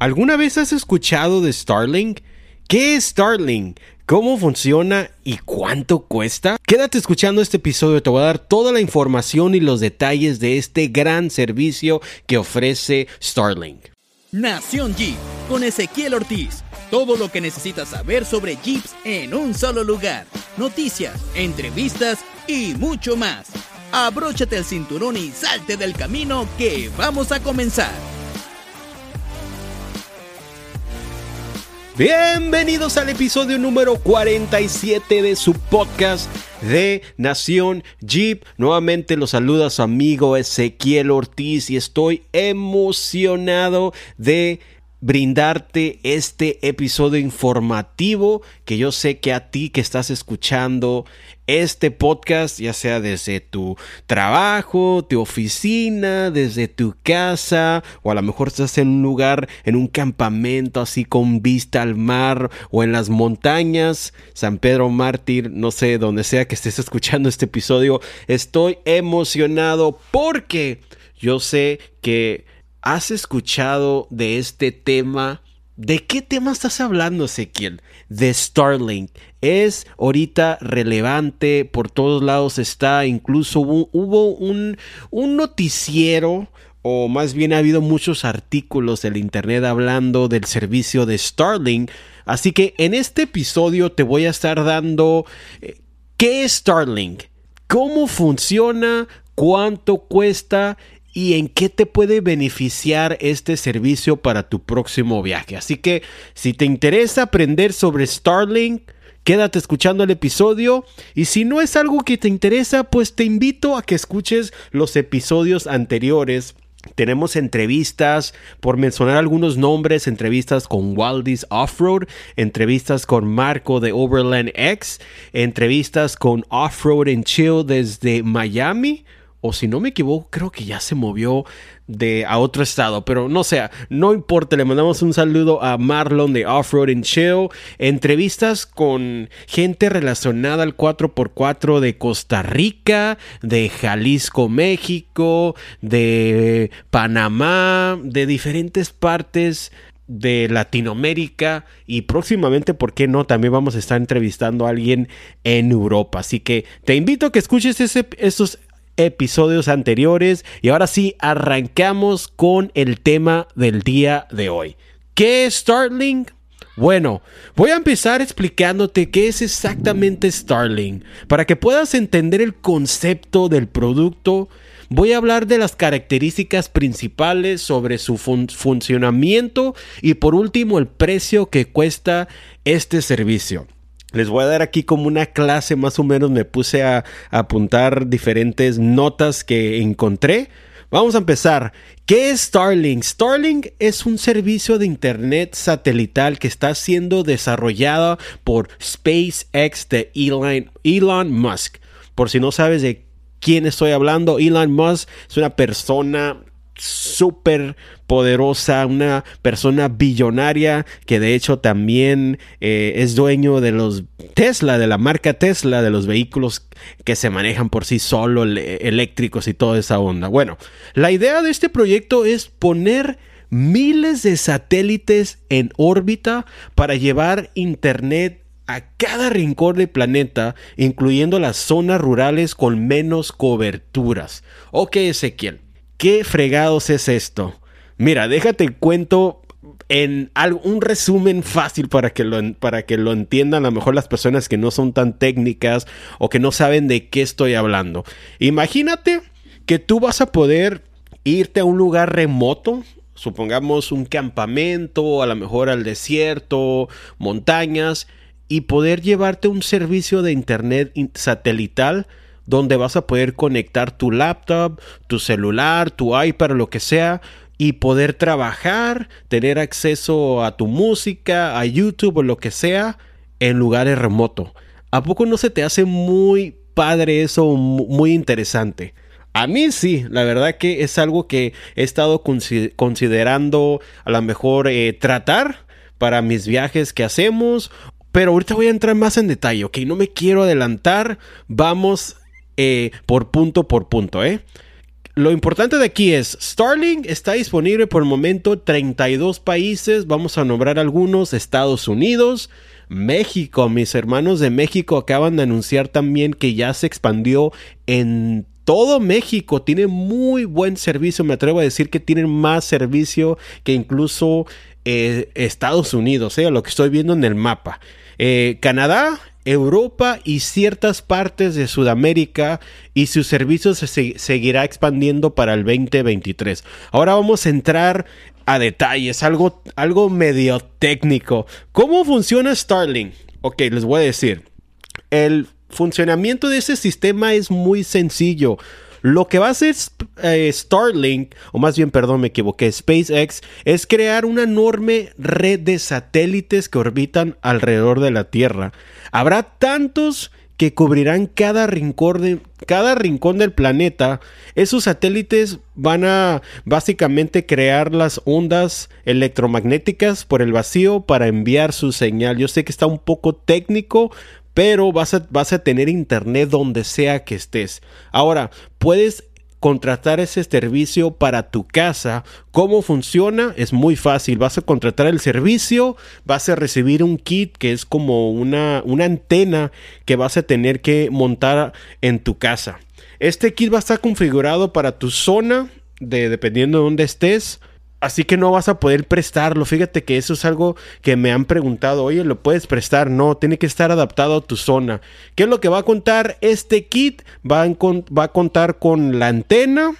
¿Alguna vez has escuchado de Starlink? ¿Qué es Starlink? ¿Cómo funciona y cuánto cuesta? Quédate escuchando este episodio, te voy a dar toda la información y los detalles de este gran servicio que ofrece Starlink. Nación Jeep con Ezequiel Ortiz. Todo lo que necesitas saber sobre Jeeps en un solo lugar. Noticias, entrevistas y mucho más. Abróchate el cinturón y salte del camino que vamos a comenzar. Bienvenidos al episodio número 47 de su podcast de Nación Jeep. Nuevamente los saluda su amigo Ezequiel Ortiz y estoy emocionado de brindarte este episodio informativo que yo sé que a ti que estás escuchando este podcast, ya sea desde tu trabajo, tu oficina, desde tu casa, o a lo mejor estás en un lugar, en un campamento así con vista al mar o en las montañas, San Pedro Mártir, no sé, donde sea que estés escuchando este episodio, estoy emocionado porque yo sé que has escuchado de este tema. ¿De qué tema estás hablando, Ezequiel? De Starlink. Es ahorita relevante, por todos lados está, incluso hubo, un, noticiero, o más bien ha habido muchos artículos del Internet hablando del servicio de Starlink. Así que en este episodio te voy a estar dando eh, qué es Starlink, cómo funciona, cuánto cuesta y en qué te puede beneficiar este servicio para tu próximo viaje. Así que si te interesa aprender sobre Starlink, quédate escuchando el episodio y si no es algo que te interesa, pues te invito a que escuches los episodios anteriores. Tenemos entrevistas, por mencionar algunos nombres, entrevistas con Waldis Offroad, entrevistas con Marco de Overland X, entrevistas con Offroad and Chill desde Miami, o si no me equivoco, creo que ya se movió de a otro estado, pero no sea, no importa, le mandamos un saludo a Marlon de Offroad and Chill, entrevistas con gente relacionada al 4x4 de Costa Rica, de Jalisco, México, de Panamá, de diferentes partes de Latinoamérica y próximamente, ¿por qué no? También vamos a estar entrevistando a alguien en Europa. Así que te invito a que escuches esos episodios anteriores y ahora sí arrancamos con el tema del día de hoy. ¿Qué es Starlink? Bueno, voy a empezar explicándote qué es exactamente Starlink. Para que puedas entender el concepto del producto, voy a hablar de las características principales sobre su funcionamiento y por último el precio que cuesta este servicio. Les voy a dar aquí como una clase más o menos, me puse a, apuntar diferentes notas que encontré. Vamos a empezar. ¿Qué es Starlink? Starlink es un servicio de Internet satelital que está siendo desarrollado por SpaceX de Elon, Elon Musk. Por si no sabes de quién estoy hablando, Elon Musk es una persona súper poderosa, una persona billonaria que de hecho también eh, es dueño de los Tesla, de la marca Tesla, de los vehículos que se manejan por sí solo, eléctricos y toda esa onda. Bueno, la idea de este proyecto es poner miles de satélites en órbita para llevar internet a cada rincón del planeta, incluyendo las zonas rurales con menos coberturas. Ok, Ezequiel. ¿Qué fregados es esto? Mira, déjate cuento en un resumen fácil para que, lo, para que lo entiendan a lo mejor las personas que no son tan técnicas o que no saben de qué estoy hablando. Imagínate que tú vas a poder irte a un lugar remoto, supongamos un campamento, a lo mejor al desierto, montañas, y poder llevarte un servicio de internet satelital donde vas a poder conectar tu laptop, tu celular, tu iPad, lo que sea, y poder trabajar, tener acceso a tu música, a YouTube o lo que sea, en lugares remotos. ¿A poco no se te hace muy padre eso, muy interesante? A mí sí, la verdad que es algo que he estado considerando a lo mejor eh, tratar para mis viajes que hacemos. Pero ahorita voy a entrar más en detalle, ok, no me quiero adelantar. Vamos eh, por punto por punto, ¿eh? lo importante de aquí es, Starlink está disponible por el momento en 32 países, vamos a nombrar algunos, Estados Unidos, México, mis hermanos de México acaban de anunciar también que ya se expandió en todo México tiene muy buen servicio. Me atrevo a decir que tienen más servicio que incluso eh, Estados Unidos, eh, lo que estoy viendo en el mapa. Eh, Canadá, Europa y ciertas partes de Sudamérica y su servicio se seguirá expandiendo para el 2023. Ahora vamos a entrar a detalles, algo, algo medio técnico. ¿Cómo funciona Starlink? Ok, les voy a decir. El funcionamiento de ese sistema es muy sencillo. Lo que va a hacer eh, Starlink, o más bien, perdón, me equivoqué, SpaceX, es crear una enorme red de satélites que orbitan alrededor de la Tierra. Habrá tantos que cubrirán cada rincón, de, cada rincón del planeta. Esos satélites van a básicamente crear las ondas electromagnéticas por el vacío para enviar su señal. Yo sé que está un poco técnico, pero vas a, vas a tener internet donde sea que estés. Ahora, puedes contratar ese servicio para tu casa. ¿Cómo funciona? Es muy fácil. Vas a contratar el servicio, vas a recibir un kit que es como una, una antena que vas a tener que montar en tu casa. Este kit va a estar configurado para tu zona, de, dependiendo de dónde estés. Así que no vas a poder prestarlo. Fíjate que eso es algo que me han preguntado. Oye, ¿lo puedes prestar? No, tiene que estar adaptado a tu zona. ¿Qué es lo que va a contar este kit? Va a, va a contar con la antena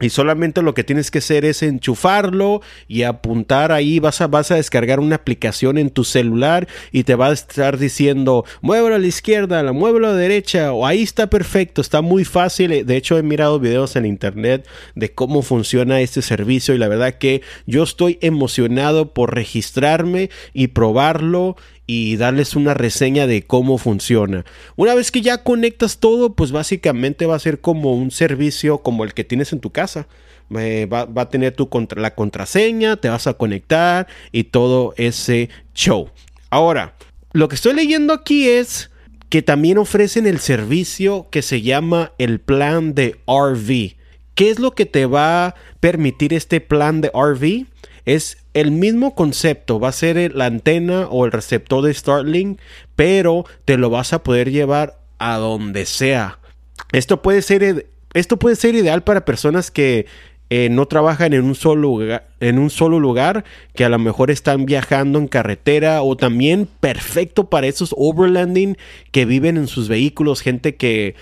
y solamente lo que tienes que hacer es enchufarlo y apuntar ahí. Vas a, vas a descargar una aplicación en tu celular y te va a estar diciendo, muévelo a la izquierda, la muévelo a la derecha. O ahí está perfecto, está muy fácil. De hecho, he mirado videos en internet de cómo funciona este servicio y la verdad que yo estoy emocionado por registrarme y probarlo y darles una reseña de cómo funciona. Una vez que ya conectas todo, pues básicamente va a ser como un servicio como el que tienes en tu casa. Eh, va, a tener tu contra, la contraseña, te vas a conectar y todo ese show. Ahora, lo que estoy leyendo aquí es que también ofrecen el servicio que se llama el plan de RV. ¿Qué es lo que te va a permitir este plan de RV? Es el mismo concepto, va a ser la antena o el receptor de Starlink, pero te lo vas a poder llevar a donde sea. Esto puede ser, esto puede ser ideal para personas que eh, no trabajan en un, solo lugar, en un solo lugar, que a lo mejor están viajando en carretera o también perfecto para esos overlanding que viven en sus vehículos, gente que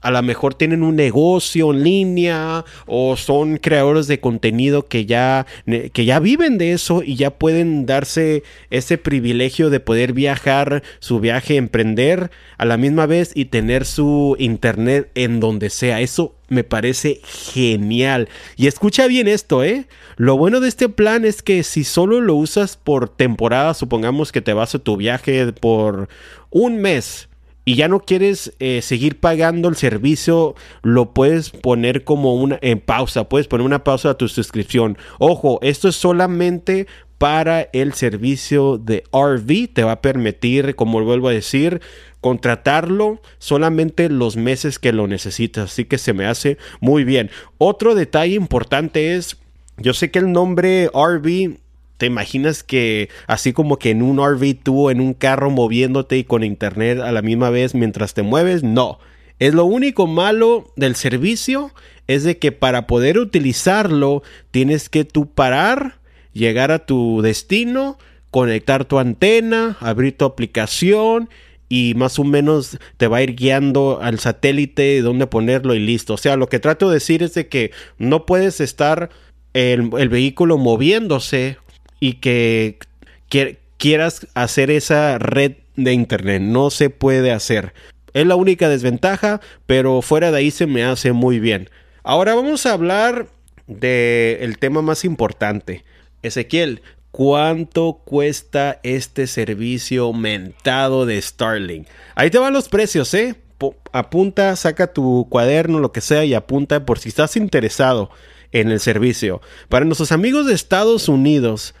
a lo mejor tienen un negocio en línea o son creadores de contenido que ya, que ya viven de eso y ya pueden darse ese privilegio de poder viajar su viaje, emprender a la misma vez y tener su internet en donde sea. Eso me parece genial. Y escucha bien esto, ¿eh? Lo bueno de este plan es que si solo lo usas por temporada, supongamos que te vas a tu viaje por un mes, y ya no quieres eh, seguir pagando el servicio, lo puedes poner como una en pausa, puedes poner una pausa a tu suscripción. Ojo, esto es solamente para el servicio de RV, te va a permitir, como vuelvo a decir, contratarlo solamente los meses que lo necesitas, así que se me hace muy bien. Otro detalle importante es, yo sé que el nombre RV ¿Te imaginas que así como que en un RV tú en un carro moviéndote y con internet a la misma vez mientras te mueves? No. Es lo único malo del servicio es de que para poder utilizarlo tienes que tú parar, llegar a tu destino, conectar tu antena, abrir tu aplicación y más o menos te va a ir guiando al satélite dónde ponerlo y listo. O sea, lo que trato de decir es de que no puedes estar el, el vehículo moviéndose y que quieras hacer esa red de internet. No se puede hacer. Es la única desventaja, pero fuera de ahí se me hace muy bien. Ahora vamos a hablar del tema más importante. Ezequiel, ¿cuánto cuesta este servicio mentado de Starlink? Ahí te van los precios, ¿eh? apunta, saca tu cuaderno, lo que sea, y apunta por si estás interesado en el servicio. Para nuestros amigos de Estados Unidos,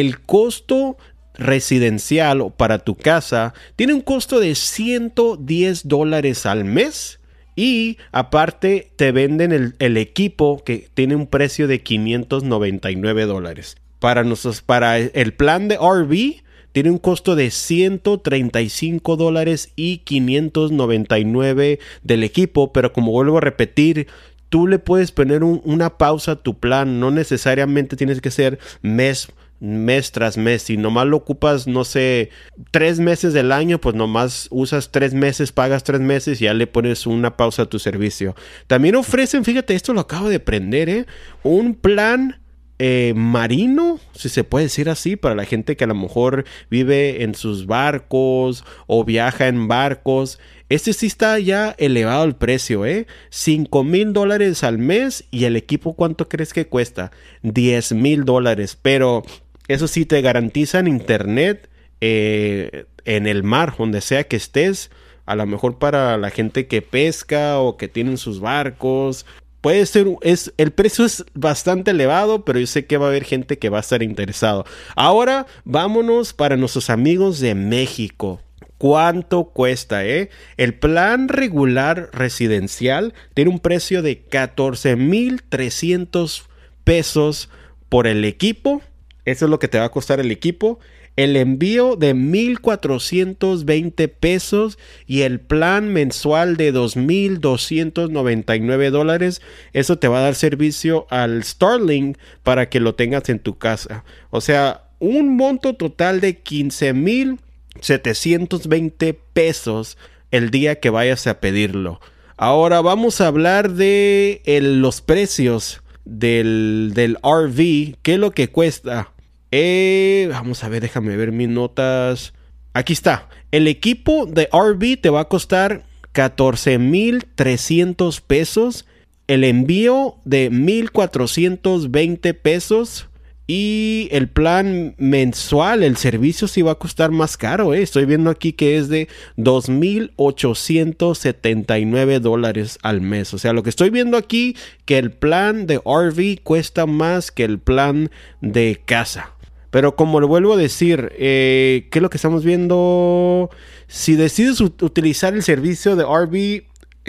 el costo residencial para tu casa tiene un costo de 110 dólares al mes Y aparte te venden el, equipo que tiene un precio de 599 dólares. Para, nosotros, para el plan de RV tiene un costo de 135 dólares y 599 del equipo, pero como vuelvo a repetir, tú le puedes poner un, una pausa a tu plan, no necesariamente tienes que ser mes mes tras mes. Si nomás lo ocupas, no sé, tres meses del año, pues nomás usas tres meses, pagas tres meses y ya le pones una pausa a tu servicio. También ofrecen, fíjate, esto lo acabo de aprender, ¿eh? Un plan eh, marino, si se puede decir así, para la gente que a lo mejor vive en sus barcos o viaja en barcos. Este sí está ya elevado el precio, ¿eh? 5 mil dólares al mes y el equipo, ¿cuánto crees que cuesta? 10 mil dólares, pero eso sí te garantizan internet eh, en el mar, donde sea que estés. A lo mejor para la gente que pesca o que tienen sus barcos puede ser, es, el precio es bastante elevado, pero yo sé que va a haber gente que va a estar interesado. Ahora vámonos para nuestros amigos de México. ¿Cuánto cuesta, eh? El plan regular residencial tiene un precio de 14,300 pesos por el equipo. Eso es lo que te va a costar el equipo el envío de 1.420 pesos y el plan mensual de 2.299 dólares. Eso te va a dar servicio al Starlink para que lo tengas en tu casa. O sea, un monto total de 15.720 pesos el día que vayas a pedirlo. Ahora vamos a hablar de los precios del, del RV. ¿Qué es lo que cuesta? Eh, vamos a ver, déjame ver mis notas. Aquí está. El equipo de RV te va a costar 14,300 pesos. El envío de 1,420 pesos. Y el plan mensual, el servicio sí va a costar más caro. ¿eh? Estoy viendo aquí que es de 2.879 dólares al mes. O sea, lo que estoy viendo aquí, que el plan de RV cuesta más que el plan de casa. Pero como le vuelvo a decir, eh, ¿qué es lo que estamos viendo? Si decides utilizar el servicio de RV,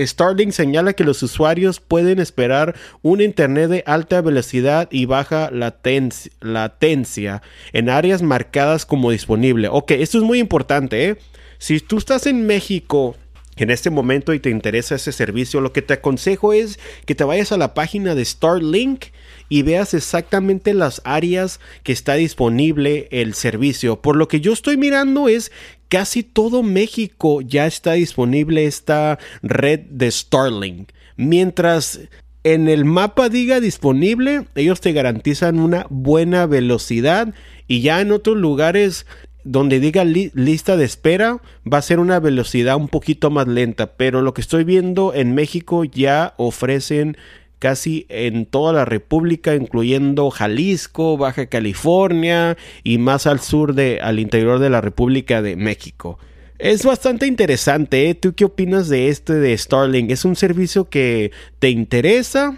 Starlink señala que los usuarios pueden esperar un internet de alta velocidad y baja latencia en áreas marcadas como disponible. Ok, esto es muy importante. ¿eh? Si tú estás en México en este momento y te interesa ese servicio, lo que te aconsejo es que te vayas a la página de Starlink y veas exactamente las áreas que está disponible el servicio. Por lo que yo estoy mirando es casi todo México ya está disponible esta red de Starlink. Mientras en el mapa diga disponible, ellos te garantizan una buena velocidad y ya en otros lugares donde diga lista de espera va a ser una velocidad un poquito más lenta, pero lo que estoy viendo en México ya ofrecen casi en toda la República, incluyendo Jalisco, Baja California y más al sur de, al interior de la República de México. Es bastante interesante, ¿eh? ¿Tú qué opinas de este de Starlink? ¿Es un servicio que te interesa?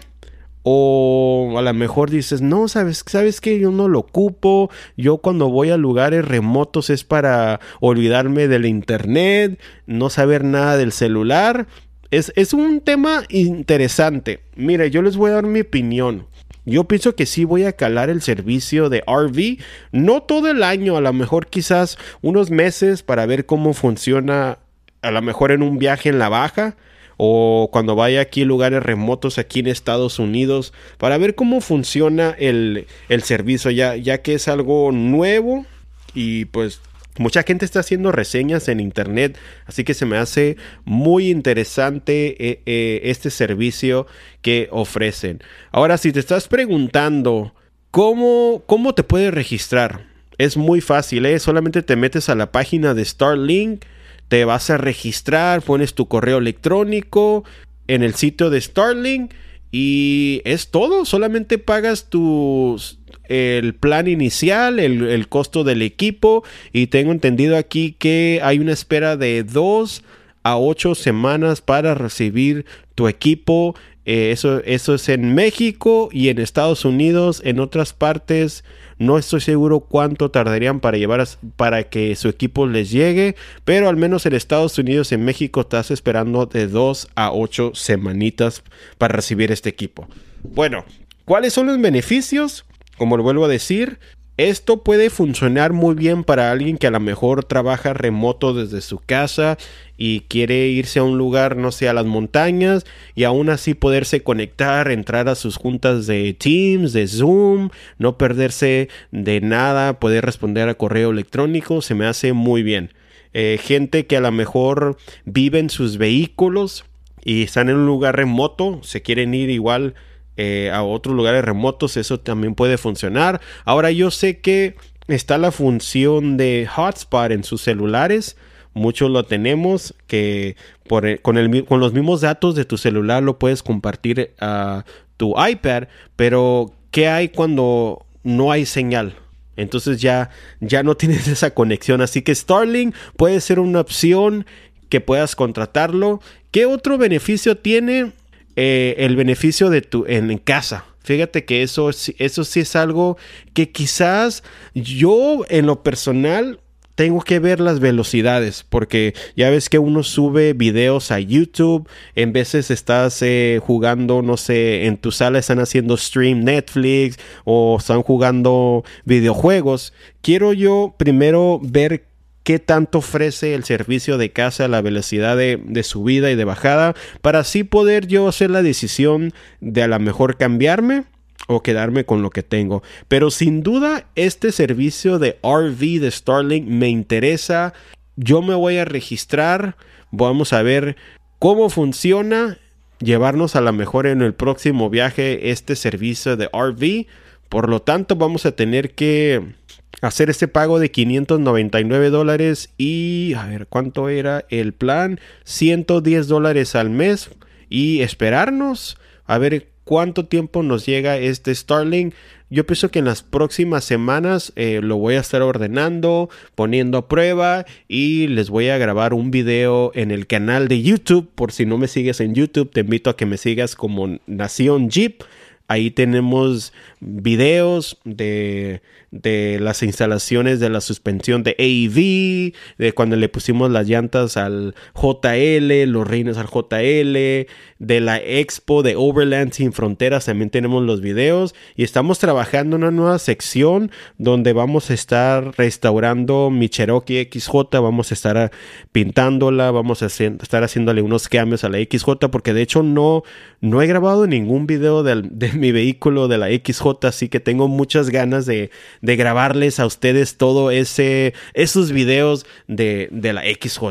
O a lo mejor dices, no, sabes, sabes que yo no lo ocupo. Yo cuando voy a lugares remotos es para olvidarme del internet, no saber nada del celular. Es, un tema interesante. Mire, yo les voy a dar mi opinión. Yo pienso que sí voy a calar el servicio de RV, no todo el año, a lo mejor quizás unos meses para ver cómo funciona, a lo mejor en un viaje en la baja o cuando vaya aquí a lugares remotos aquí en Estados Unidos, para ver cómo funciona el, el servicio, ya, ya que es algo nuevo y pues Mucha gente está haciendo reseñas en internet, así que se me hace muy interesante eh, eh, este servicio que ofrecen. Ahora, si te estás preguntando cómo, cómo te puedes registrar, es muy fácil, ¿eh? solamente te metes a la página de Starlink, te vas a registrar, pones tu correo electrónico en el sitio de Starlink y es todo, solamente pagas tus el plan inicial, el, costo del equipo y tengo entendido aquí que hay una espera de dos a ocho semanas para recibir tu equipo Eh, eso, eso es en México y en Estados Unidos. En otras partes no estoy seguro cuánto tardarían para llevar para que su equipo les llegue, pero al menos en Estados Unidos, en México, estás esperando de 2 a 8 semanitas para recibir este equipo. Bueno, ¿cuáles son los beneficios? Como lo vuelvo a decir, esto puede funcionar muy bien para alguien que a lo mejor trabaja remoto desde su casa y quiere irse a un lugar, no sé, a las montañas y aún así poderse conectar, entrar a sus juntas de Teams, de Zoom, no perderse de nada, poder responder a correo electrónico, se me hace muy bien. Eh, gente que a lo mejor vive en sus vehículos y están en un lugar remoto, se quieren ir igual eh, a otros lugares remotos, eso también puede funcionar. Ahora yo sé que está la función de hotspot en sus celulares. Muchos lo tenemos, que por, con, con los mismos datos de tu celular lo puedes compartir a tu iPad, pero ¿qué hay cuando no hay señal? Entonces ya, ya no tienes esa conexión. Así que Starlink puede ser una opción que puedas contratarlo. ¿Qué otro beneficio tiene? Eh, el beneficio de tu en, casa. Fíjate que eso, eso sí es algo que quizás yo en lo personal tengo que ver las velocidades porque ya ves que uno sube videos a YouTube, en veces estás eh, jugando, no sé, en tu sala están haciendo stream Netflix o están jugando videojuegos. Quiero yo primero ver qué tanto ofrece el servicio de casa, la velocidad de, subida y de bajada, para así poder yo hacer la decisión de a lo mejor cambiarme o quedarme con lo que tengo. Pero sin duda este servicio de RV de Starlink me interesa. Yo me voy a registrar. Vamos a ver cómo funciona. Llevarnos a lo mejor en el próximo viaje este servicio de RV. Por lo tanto vamos a tener que hacer este pago de 599 dólares y a ver cuánto era el plan 110 dólares al mes y esperarnos a ver cuánto tiempo nos llega este Starlink yo pienso que en las próximas semanas eh, lo voy a estar ordenando, poniendo a prueba y les voy a grabar un video en el canal de YouTube. Por si no me sigues en YouTube, te invito a que me sigas como Nación Jeep. Ahí tenemos videos de, de, las instalaciones de la suspensión de AEV, de cuando le pusimos las llantas al JL, los reines al JL, de la expo de Overland Sin Fronteras, también tenemos los videos y estamos trabajando una nueva sección donde vamos a estar restaurando mi Cherokee XJ, vamos a estar pintándola, vamos a estar haciéndole unos cambios a la XJ porque de hecho no, no he grabado ningún video de, de mi vehículo de la XJ, así que tengo muchas ganas de, de grabarles a ustedes todo ese, esos videos de, de la XJ.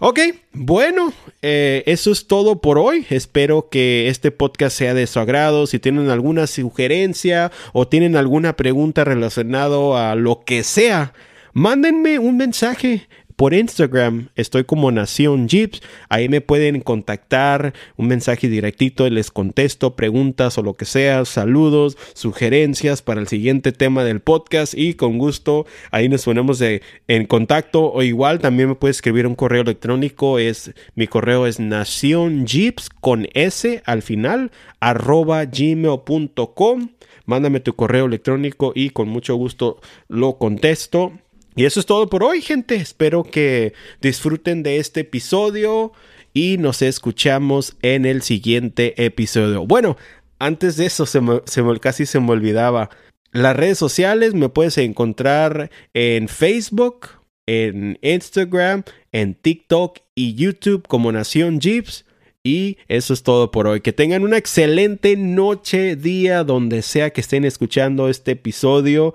Ok, bueno, eh, eso es todo por hoy. Espero que este podcast sea de su agrado. Si tienen alguna sugerencia o tienen alguna pregunta relacionada a lo que sea, mándenme un mensaje por Instagram estoy como Nación Jeeps. Ahí me pueden contactar, un mensaje directito, les contesto preguntas o lo que sea, saludos, sugerencias para el siguiente tema del podcast y con gusto ahí nos ponemos en contacto o igual también me puedes escribir un correo electrónico. Es, mi correo es Nación Jeeps con S al final arroba gmail.com. Mándame tu correo electrónico y con mucho gusto lo contesto. Y eso es todo por hoy, gente. Espero que disfruten de este episodio y nos escuchamos en el siguiente episodio. Bueno, antes de eso, se casi se me olvidaba. Las redes sociales me puedes encontrar en Facebook, en Instagram, en TikTok y YouTube como Nación Jeeps. Y eso es todo por hoy. Que tengan una excelente noche, día, donde sea que estén escuchando este episodio